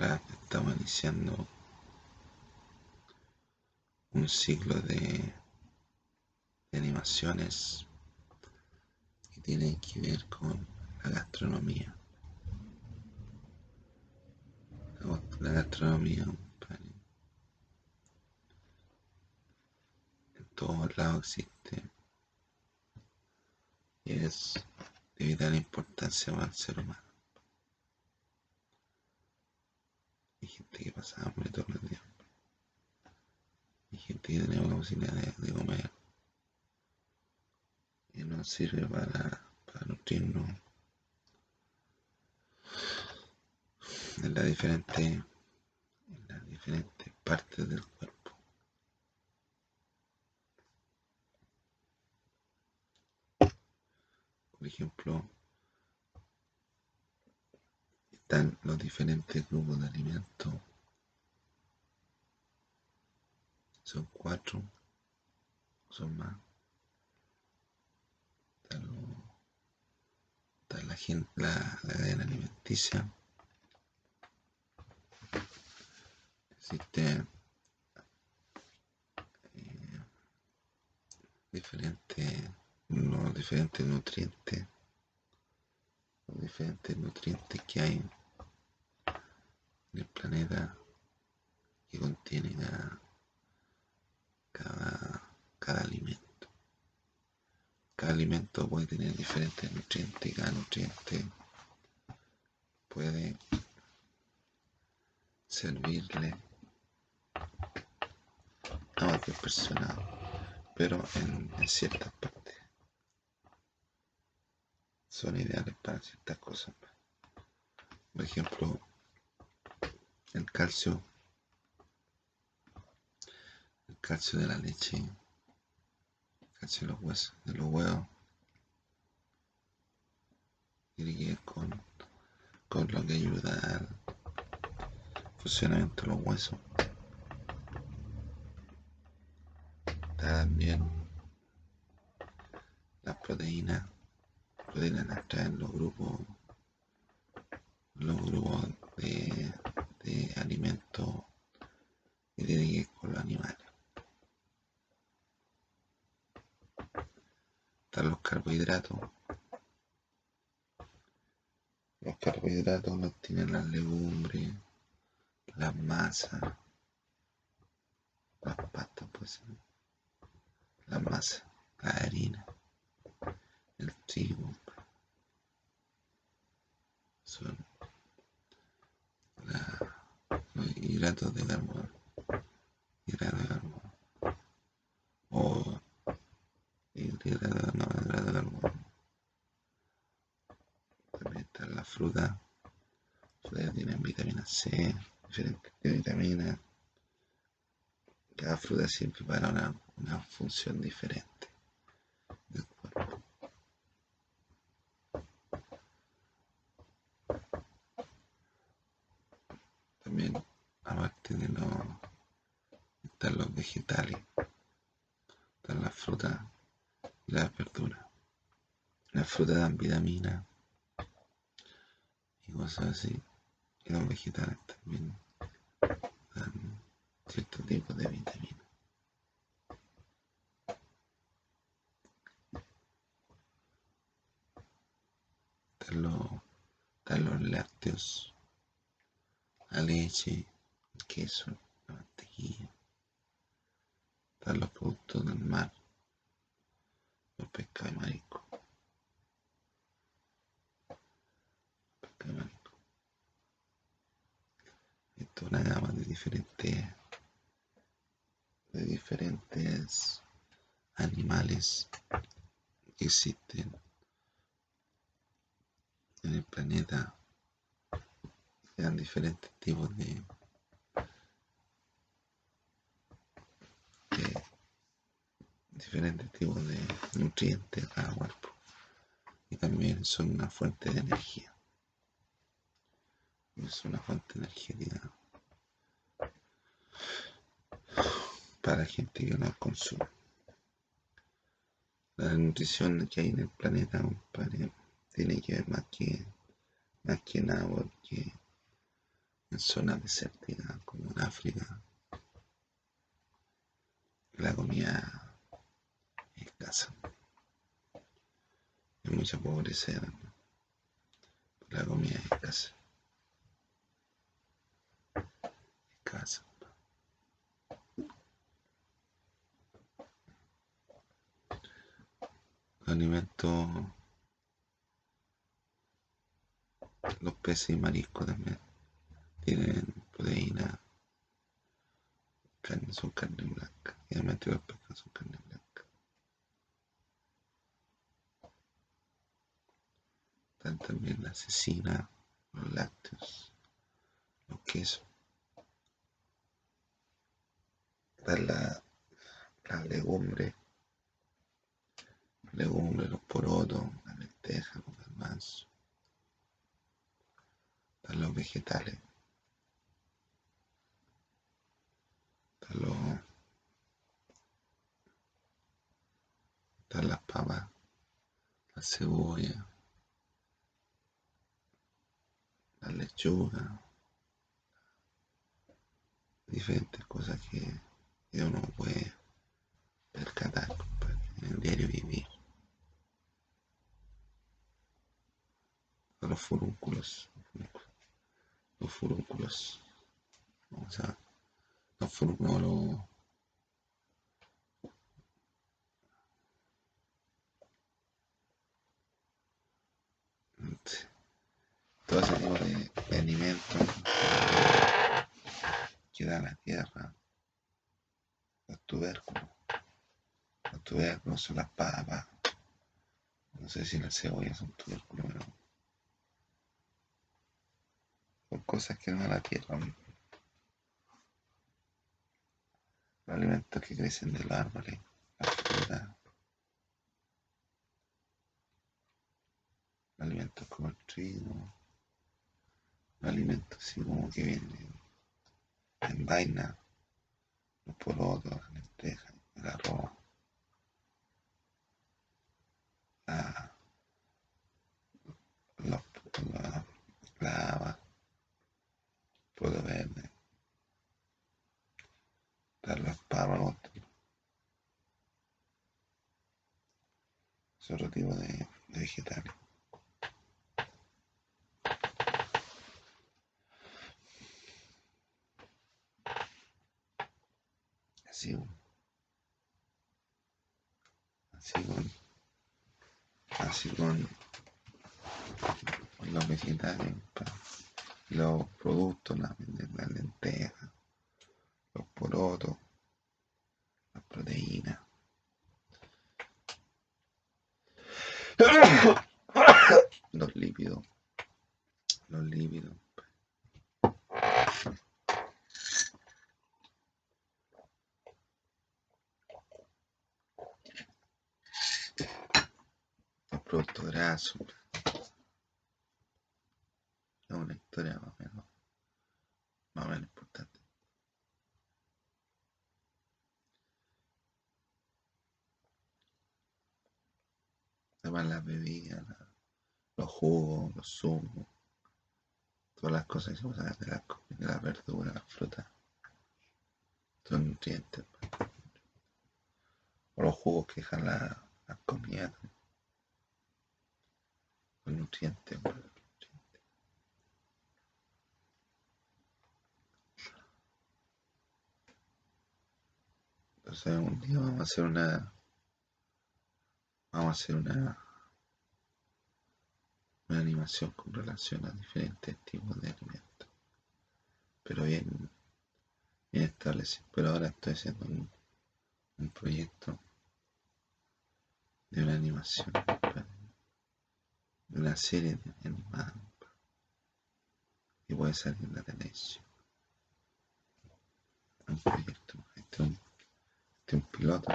Ahora estamos iniciando un ciclo de, animaciones que tienen que ver con la gastronomía. La, gastronomía en todos lados existe y es de vital importancia para el ser humano. Hay gente que pasa hambre todo el día. Hay gente que tiene la posibilidad de, comer. Y no sirve para, para nutrirnos en las diferentes, en las diferentes partes del cuerpo. Por ejemplo, están los diferentes grupos de alimentos. Son cuatro, son más. Está, la, gente, la, alimenticia. Existen eh, diferentes, no, diferentes nutrientes los diferentes nutrientes que hay en el planeta que contiene cada, cada, alimento. Cada alimento puede tener diferentes nutrientes, cada nutriente puede servirle a cualquier persona, pero en, en ciertas partes son ideales para ciertas cosas. Por ejemplo, el calcio, el calcio de la leche, el calcio de los huesos, de los huevos, tiene con, con lo que ayuda al funcionamiento de los huesos. También las proteínas pueden estar en los grupos los grupos de, de alimentos que tienen que ver con los animales. Están los carbohidratos. Los carbohidratos los tienen las legumbres, las masas, las pastas, pues, las masas, la harina el trigo son los hidratos de carbono hidratos de carbono o hidratos no hidratos de carbono también está la fruta. Frutas tienen vitamina C diferentes vitaminas cada fruta siempre para una, una función diferente también, aparte de los, están los vegetales, están las frutas y las verduras. Las frutas dan vitamina y cosas así. Y los vegetales también dan cierto tipo de vitamina. Están los, están los lácteos la leche, el queso, la mantequilla, están productos del mar, los pescados y mariscos. Pescado y marisco. Esto es una gama de diferentes, de diferentes animales que existen en el planeta sean diferentes tipos de, diferentes tipos de nutrientes a cada cuerpo y también son una fuente de energía es una fuente energética para gente que no consume la nutrición que hay en el planeta tiene que ver más que más que nada porque en zonas desérticas como en África. La comida escasa. Hay mucha pobreza. La comida es escasa. Escasa. Los alimentos, los peces y mariscos también tienen proteína, carne, son carne blanca. Y además los pescados son carne blanca. Están también la cecina, los lácteos, los quesos. Están la, las legumbres, legumbres, los porotos, la lenteja, los garbanzos. Están los vegetales. Están las papas, la cebolla, la lechuga, diferentes cosas que, uno puede percatar en el diario vivir. Los furúnculos, los furúnculos, vamos a los furúnculos todo ese tipo de, alimentos que da la tierra, los tubérculos, los tubérculos son las papas, no sé si las cebollas son tubérculos, pero son cosas que dan a la tierra. Los alimentos que crecen de los árboles, las alimentos como el trigo, alimentos así como que vienen en vaina, los porotos, las lentejas, el arroz, la, los, la, la haba, puedo verde, las papas, es otro tipo de, de vegetales. Así, con, así con los vegetales, los productos, la, la lenteja, los porotos, las proteínas. los lípidos, los lípidos. producto graso. Es una historia más o menos, más o menos importante. Además las bebidas, los jugos, los zumos, todas las cosas que se usan de la, de la verdura, la fruta, son nutrientes. Pues. O los jugos que dejan la, la comida nutriente, Entonces un día vamos a hacer una vamos a hacer una una animación con relación a diferentes tipos de alimentos. Pero bien, bien establecido. Pero ahora estoy haciendo un, un proyecto de una animación de una serie animada y puede salir en la televisión. Un proyecto, este es un, este un piloto,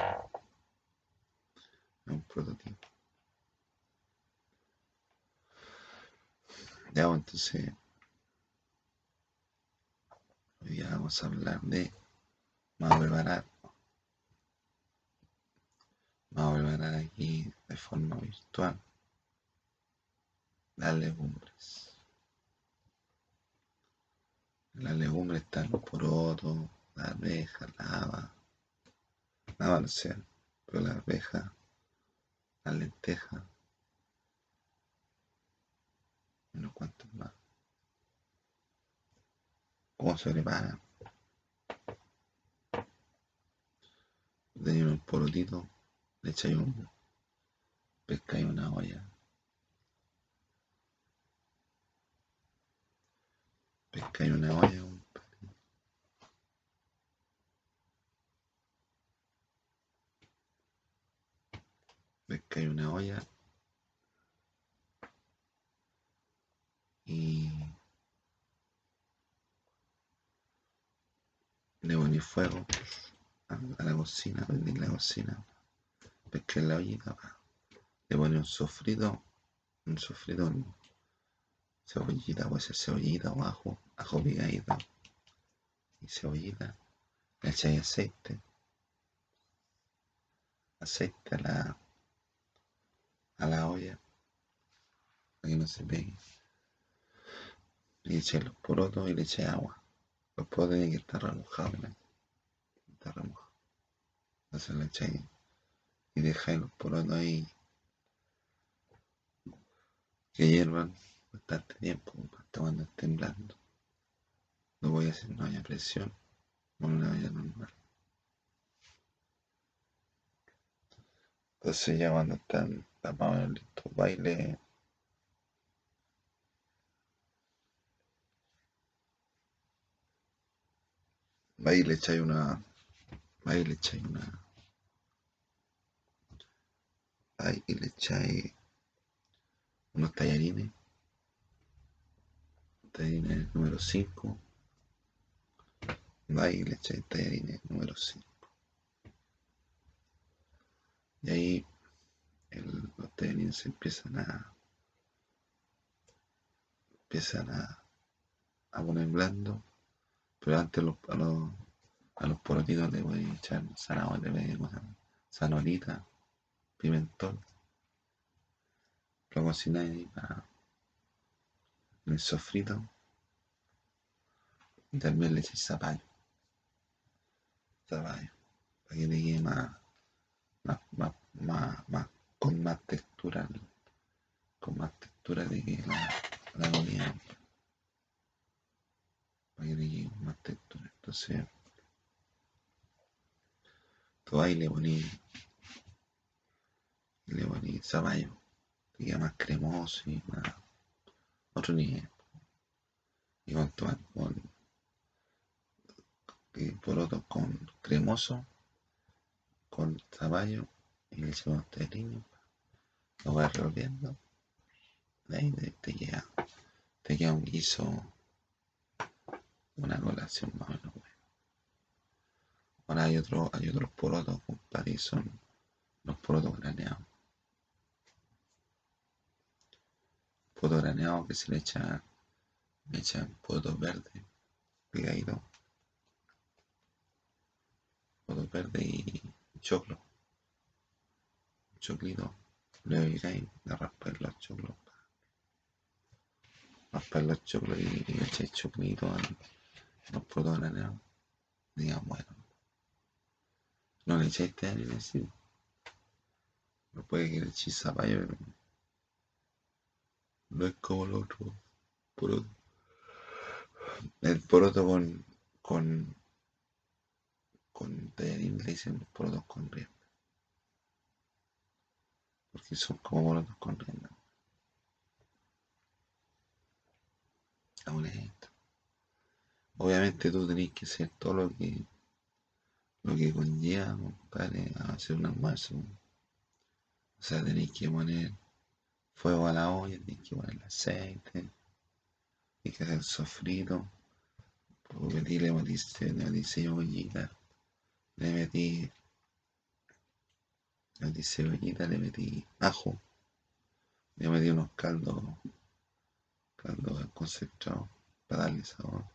un prototipo. Ya, pues, entonces, día vamos a hablar de, preparar, vamos a preparar aquí de forma virtual las legumbres. Las legumbres están los porotos, la arveja, la haba. La sé, pero la arveja, las lentejas. Unos cuantos más. ¿Cómo se prepara? Tenía un porotito, le echáis un pescáis una olla. Pescáis una olla, compadre. Pescáis una olla y le ponéis fuego a, a la cocina, prendéis la cocina, pescáis la ollita, le ponéis un sofrito, un sofrito, cebollita, puede ser cebollita o ajo, ajo picadito y cebollita, le echáis aceite, aceite a la, a la olla, para no se pegue. Y echáis los porotos y le echáis agua. Los porotos tienen que estar remojados, ¿no? Está remojado. Entonces le echáis y dejáis los porotos ahí que hiervan bastante tiempo, hasta cuando estén blandos. Lo voy a hacer en una olla a presión o en una normal. Entonces ya cuando están tapados listos, baile. Ahí le echáis una. Ahí le echáis una. Ahí le echáis unos tallarines. Tallarines número 5. Ahí le echáis tallarines número 5. Y ahí el, los tallarines se empiezan a. empiezan a, a poner blando. Pero antes los, a, los, a los porotitos le voy a echar zanahoria, le voy a zanahorita, pimentón. Lo cocináis para el sofrito. Y también le echáis zapallo. Zapallo. Para que le quede más, más, más, más, con más textura. Con más textura de que la, la comida. Para que le quede más textura. Entonces, tú ahí le poní, le poní zapallo. Te queda más cremoso y más otro nivel. Y con, tu- con y porotos con cremoso, con zapallo y le echamos terriño. Lo vas revolviendo. Ahí te, te queda, te queda un guiso, una colación más o menos. Ahora hay otro, hay otros porotos, compadre, y los porotos graneados. Poroto graneado que se le echa, le echan porotos verdes, picaditos. Porotos verdes y choclo. Choclito. Luego iráis, le raspáis los choclos. Raspáis los choclos y, y le choclito a los porotos graneados. Digan, bueno. No le echáis té ni. No puede que le echéis zapallo, pero no es como el otro poroto. El poroto con, con, con tallarín le dicen los porotos con rienda. Porque son como porotos con rienda. Aún es esto. Obviamente tú tenés que hacer todo lo que lo que conlleva, compadre, a hacer un almuerzo. O sea, tenéis que poner fuego a la olla, tenéis que poner el aceite, tenéis que hacer sofrito, le metí, le metí, le metí cebollita, le metí, le metí cebollita, le metí ajo, le metí unos caldos, caldos concentrados para darle sabor.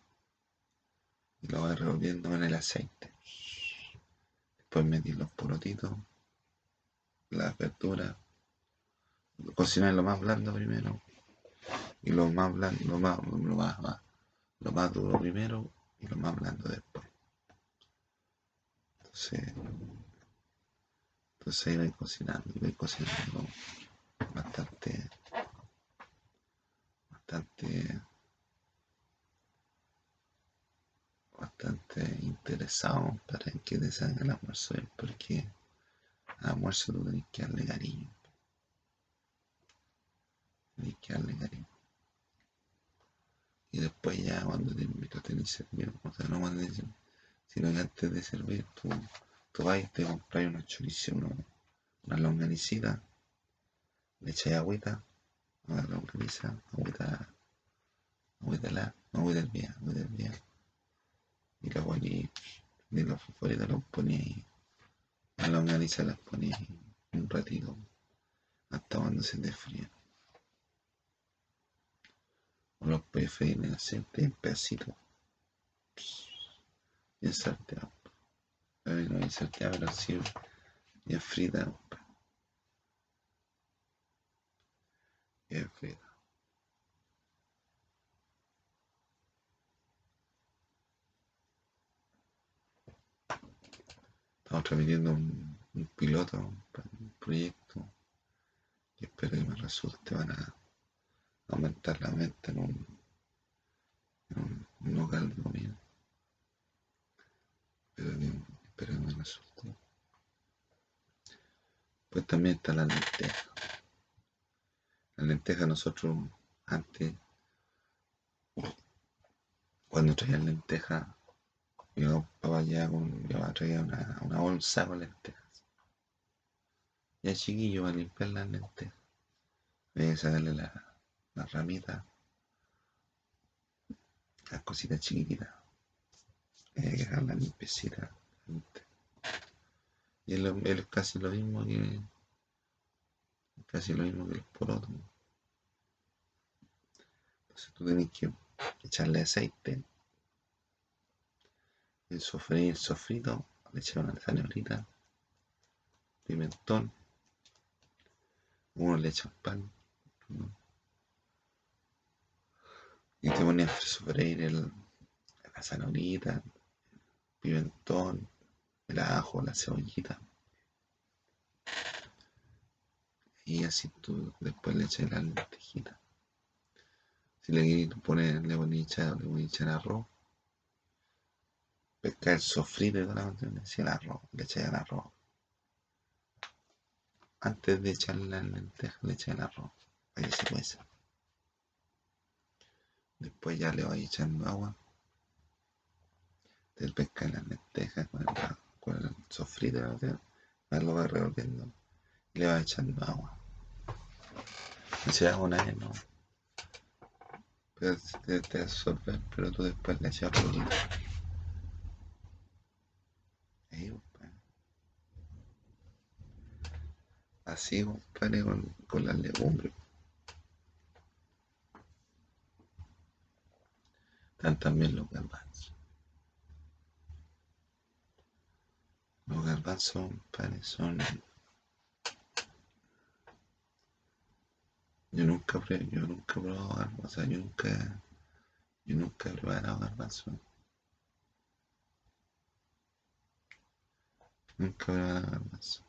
Y lo voy revolviendo en el aceite. Después metí los porotitos, las verduras, cocinar lo más blando primero. Y lo más blando, lo más, lo más, lo más duro primero y lo más blando después. Entonces, entonces ahí voy cocinando voy cocinando bastante, bastante, bastante interesado para que te salga el almuerzo porque al almuerzo tú tenés que darle cariño. Tenés que darle cariño. Y después ya cuando te invito a tener servido, o sea, no cuando te sino que antes de servir tú, tú vas y te compras unos chorizos, una longanicita, le echas agüita, una longaniza, agüita, agüita la, agüita el día, agüita el día. Y luego allí, de los fosforitos los pones ahí, la longaniza las pones un ratito, hasta cuando se te fríen. O los puedes freír en aceite en pedacitos. Bien salteado. A ver, no hay salteado, pero así bien frita. Bien frita. Estamos transmitiendo un, un piloto, un proyecto que espero que me resulte. Van a aumentar la venta en un, en un, un local de comida. Pero que, espero que me resulte. Pues también está la lenteja. La lenteja nosotros antes, cuando traían lenteja, yo papá ya con, yo traía una, una bolsa con lentejas. Ya chiquillo para limpiar las lentejas. Había que sacarle la, la ramita, las cositas chiquititas. Hay que dejarla limpiecita. Y es, casi lo mismo que casi lo mismo que los porotos. Entonces tú tienes que echarle aceite, el sofreír el sofrito, le echar una zanahoria, pimentón, uno le echa pan, y te pones a sofreír el, la zanahoria, pimentón, el ajo, la cebollita. Y así tú después le echas la lentejita. Si le quieres poner, le a echar, le a echar arroz. Pescar el sofrito y toda la cuestión, el arroz, le echas el arroz. Antes de echarle la lenteja, le echas el arroz, para que se cueza. Después ya le voy echando agua. Del pescar las lentejas con el, con el sofrito, más lo va revolviendo le va echando agua. No se hago nada, no. Pero te, te absorbe, pero tú después le echas poquito. Ahí, compadre. Así, compadre, con, con las legumbres. Están también los garbanzos. Los garbanzos, compadre, son Yo nunca, yo nunca he probado garbanzo, o sea, yo nunca, yo nunca he preparado garbanzo. Nunca he preparado garbanzo.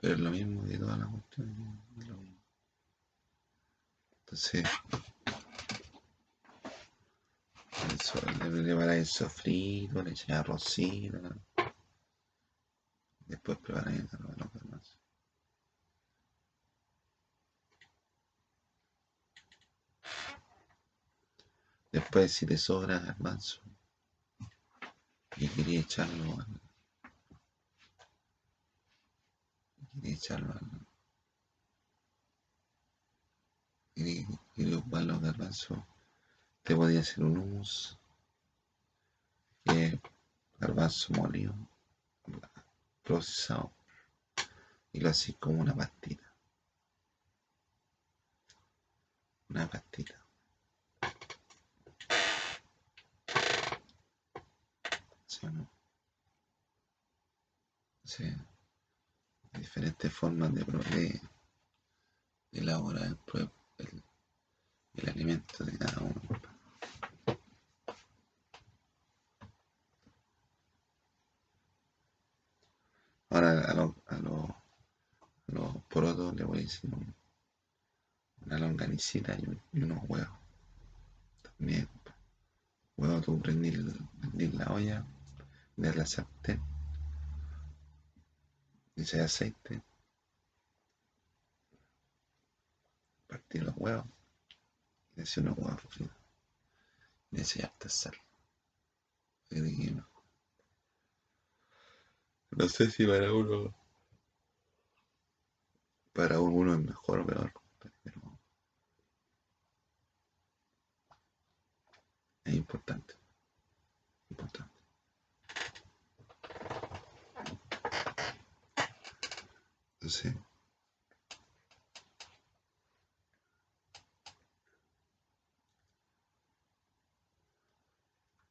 Pero es lo mismo que todas las cuestiones, es lo mismo. Entonces, eso, le preparáis el sofrito, le echáis arrocito, después preparáis el garbanzo. Después, si te sobra garbanzo y quería echarlo Quería, quería ocupar los garbanzos. Te podía hacer un hummus. Que es garbanzo molido, procesado. Y lo así como una pastita. Una pastita. ¿Sí? Sí diferentes formas de proveer, elaborar el, el, el alimento de cada uno. Ahora a los a lo, a lo porotos le voy a decir una longanicita y, unos huevos. También, pues, huevos tú prendí, prendí la olla, de la sartén echas aceite, partís los huevos, y le echas unos huevos fritos. Y le mejor. No sé si para uno, para uno es mejor o peor, pero es importante. Importante. Entonces,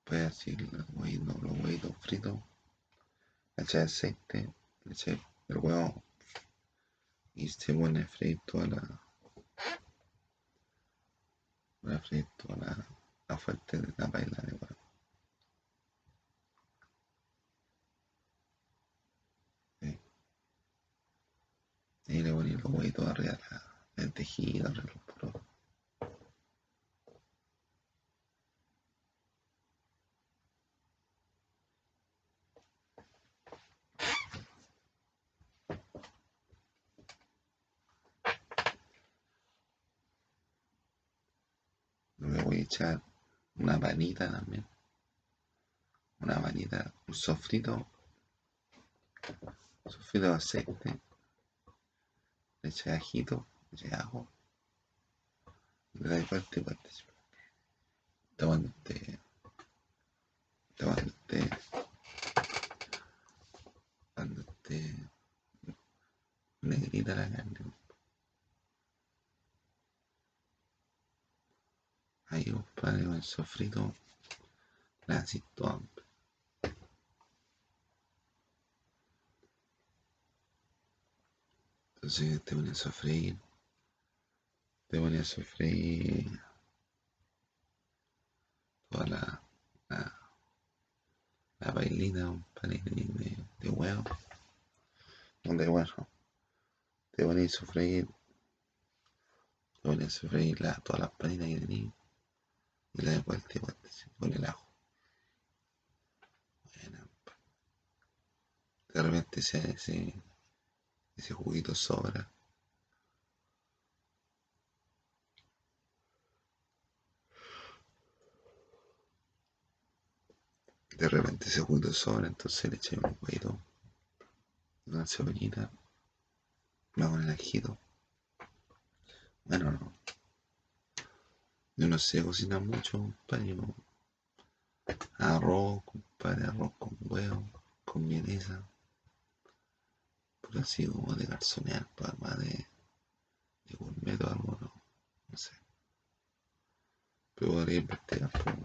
pues así los huevitos, los huevitos fritos, le echas aceite, le echas el huevo y se pone a la, a toda la, la fuerte de la paila de huevo. Y le pones los huevitos arriba la lentejita, arriba de los porotos. Le voy a echar una panita también. Una panita, un sofrito. Sofrito de aceite. Le eché ajito, le eché ajo. Le das vuelta y vuelta. Hasta cuando esté. Hasta cuando esté. Cuando esté. Negrita la carne. Ahí, compadre, con el sofrito. La haces Te pones a sofreír. Te pones a sofreír toda la, la, la bailita, compadre, de, de, de huevo. No de huevo. Te pones a sofreír. Te pones a sofreír la, todas las panitas que tenías. Y la de vuelta. Se pone el ajo. Compadre. De repente ese, ese juguito sobra. De repente ese juguito sobra, entonces le eché un huevito, una cebollita, me con el ajito. Bueno, no. Yo no sé cocinar mucho, compadre. Arroz, compadre, arroz con huevo, con vienesa. Pero así como de garzonear, para más de, de gourmet o algo, no, sé. Pero podría investigar, pues,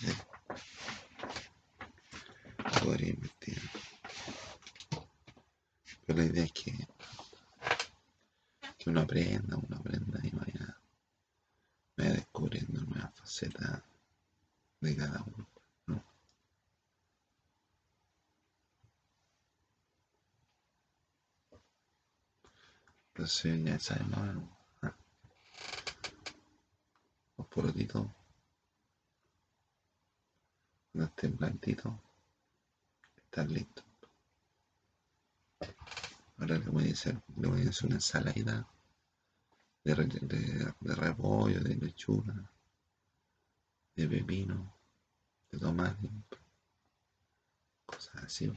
sí. Podría investigar. Pero la idea es que, que uno aprenda, uno aprenda y vaya, vaya descubriendo nuevas facetas de cada uno. Entonces ya sabes más o menos, ah, los porotitos, cuando estén blanditos, están listos. Ahora le voy a hacer, le voy a hacer una ensaladita de, de, de repollo, de lechuga, de pepino, de tomate, cosas así.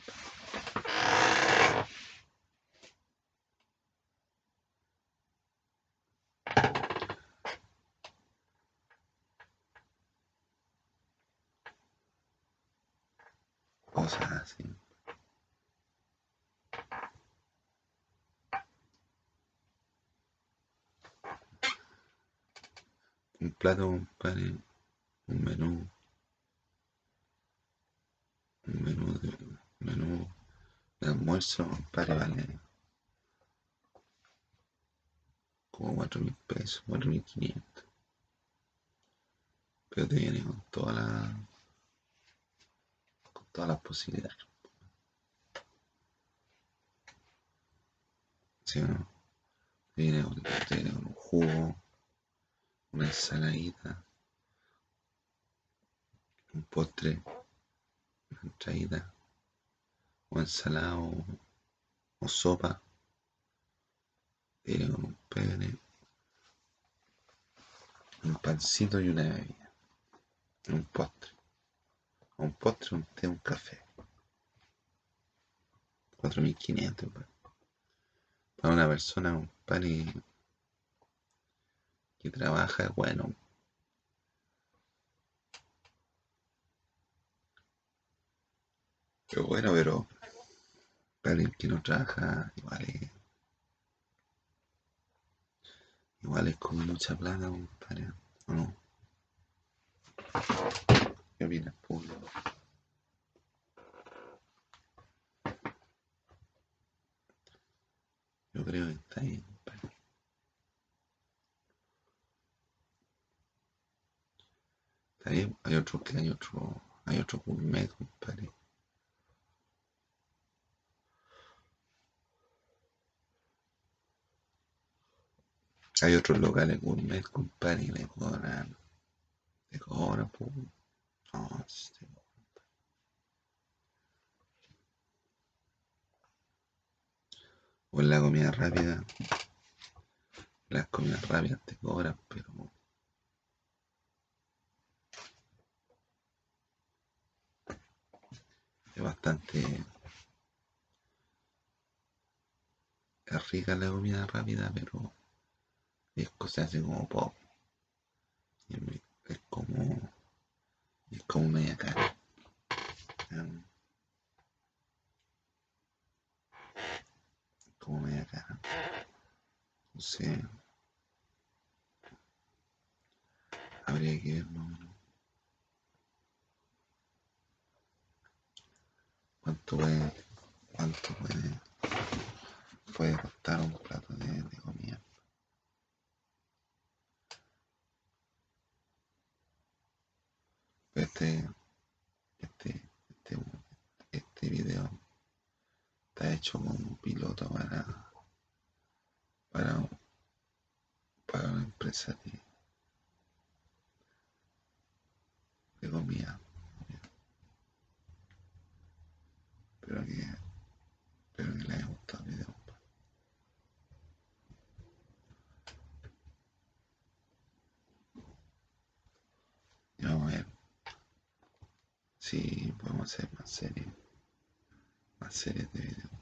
Un plato, compadre, un menú, un menú de, menú de almuerzo, compadre, vale. Como cuatro mil pesos, cuatro mil quinientos. Pero te con toda la, todas las posibilidades. ¿Sí o no? Un jugo, una ensaladita, un postre, una entradita, o ensalada o, sopa. Viene con un pene, un pancito y una bebida. Un postre. Un postre, un té, un café. 4.500, pues. Para una persona, un pan que trabaja, bueno. Pero bueno, pero para alguien que no trabaja, igual es. Igual es como mucha plata. ¿O no? ¿Qué opinas, público? Yo creo que está compadre. Está bien, hay otro que hay otro, hay otro gourmet, compadre. Hay otros locales gourmet, compadre, y le cobran, le cobran, pues. O en la comida rápida. Las comidas rápidas te cobran, pero es bastante es rica la comida rápida, pero es cosa así como pop. Es como es como media cara. ¿ya? Como media cara. Entonces habría que ver más o menos cuánto puede, cuánto puede, puede costar un plato de, de comida. Pero este, este, este, este video. Está hecho como piloto para, para, para una empresa de comida. Espero que, espero que les haya gustado el video. Y vamos a ver si podemos hacer más series, más series de video.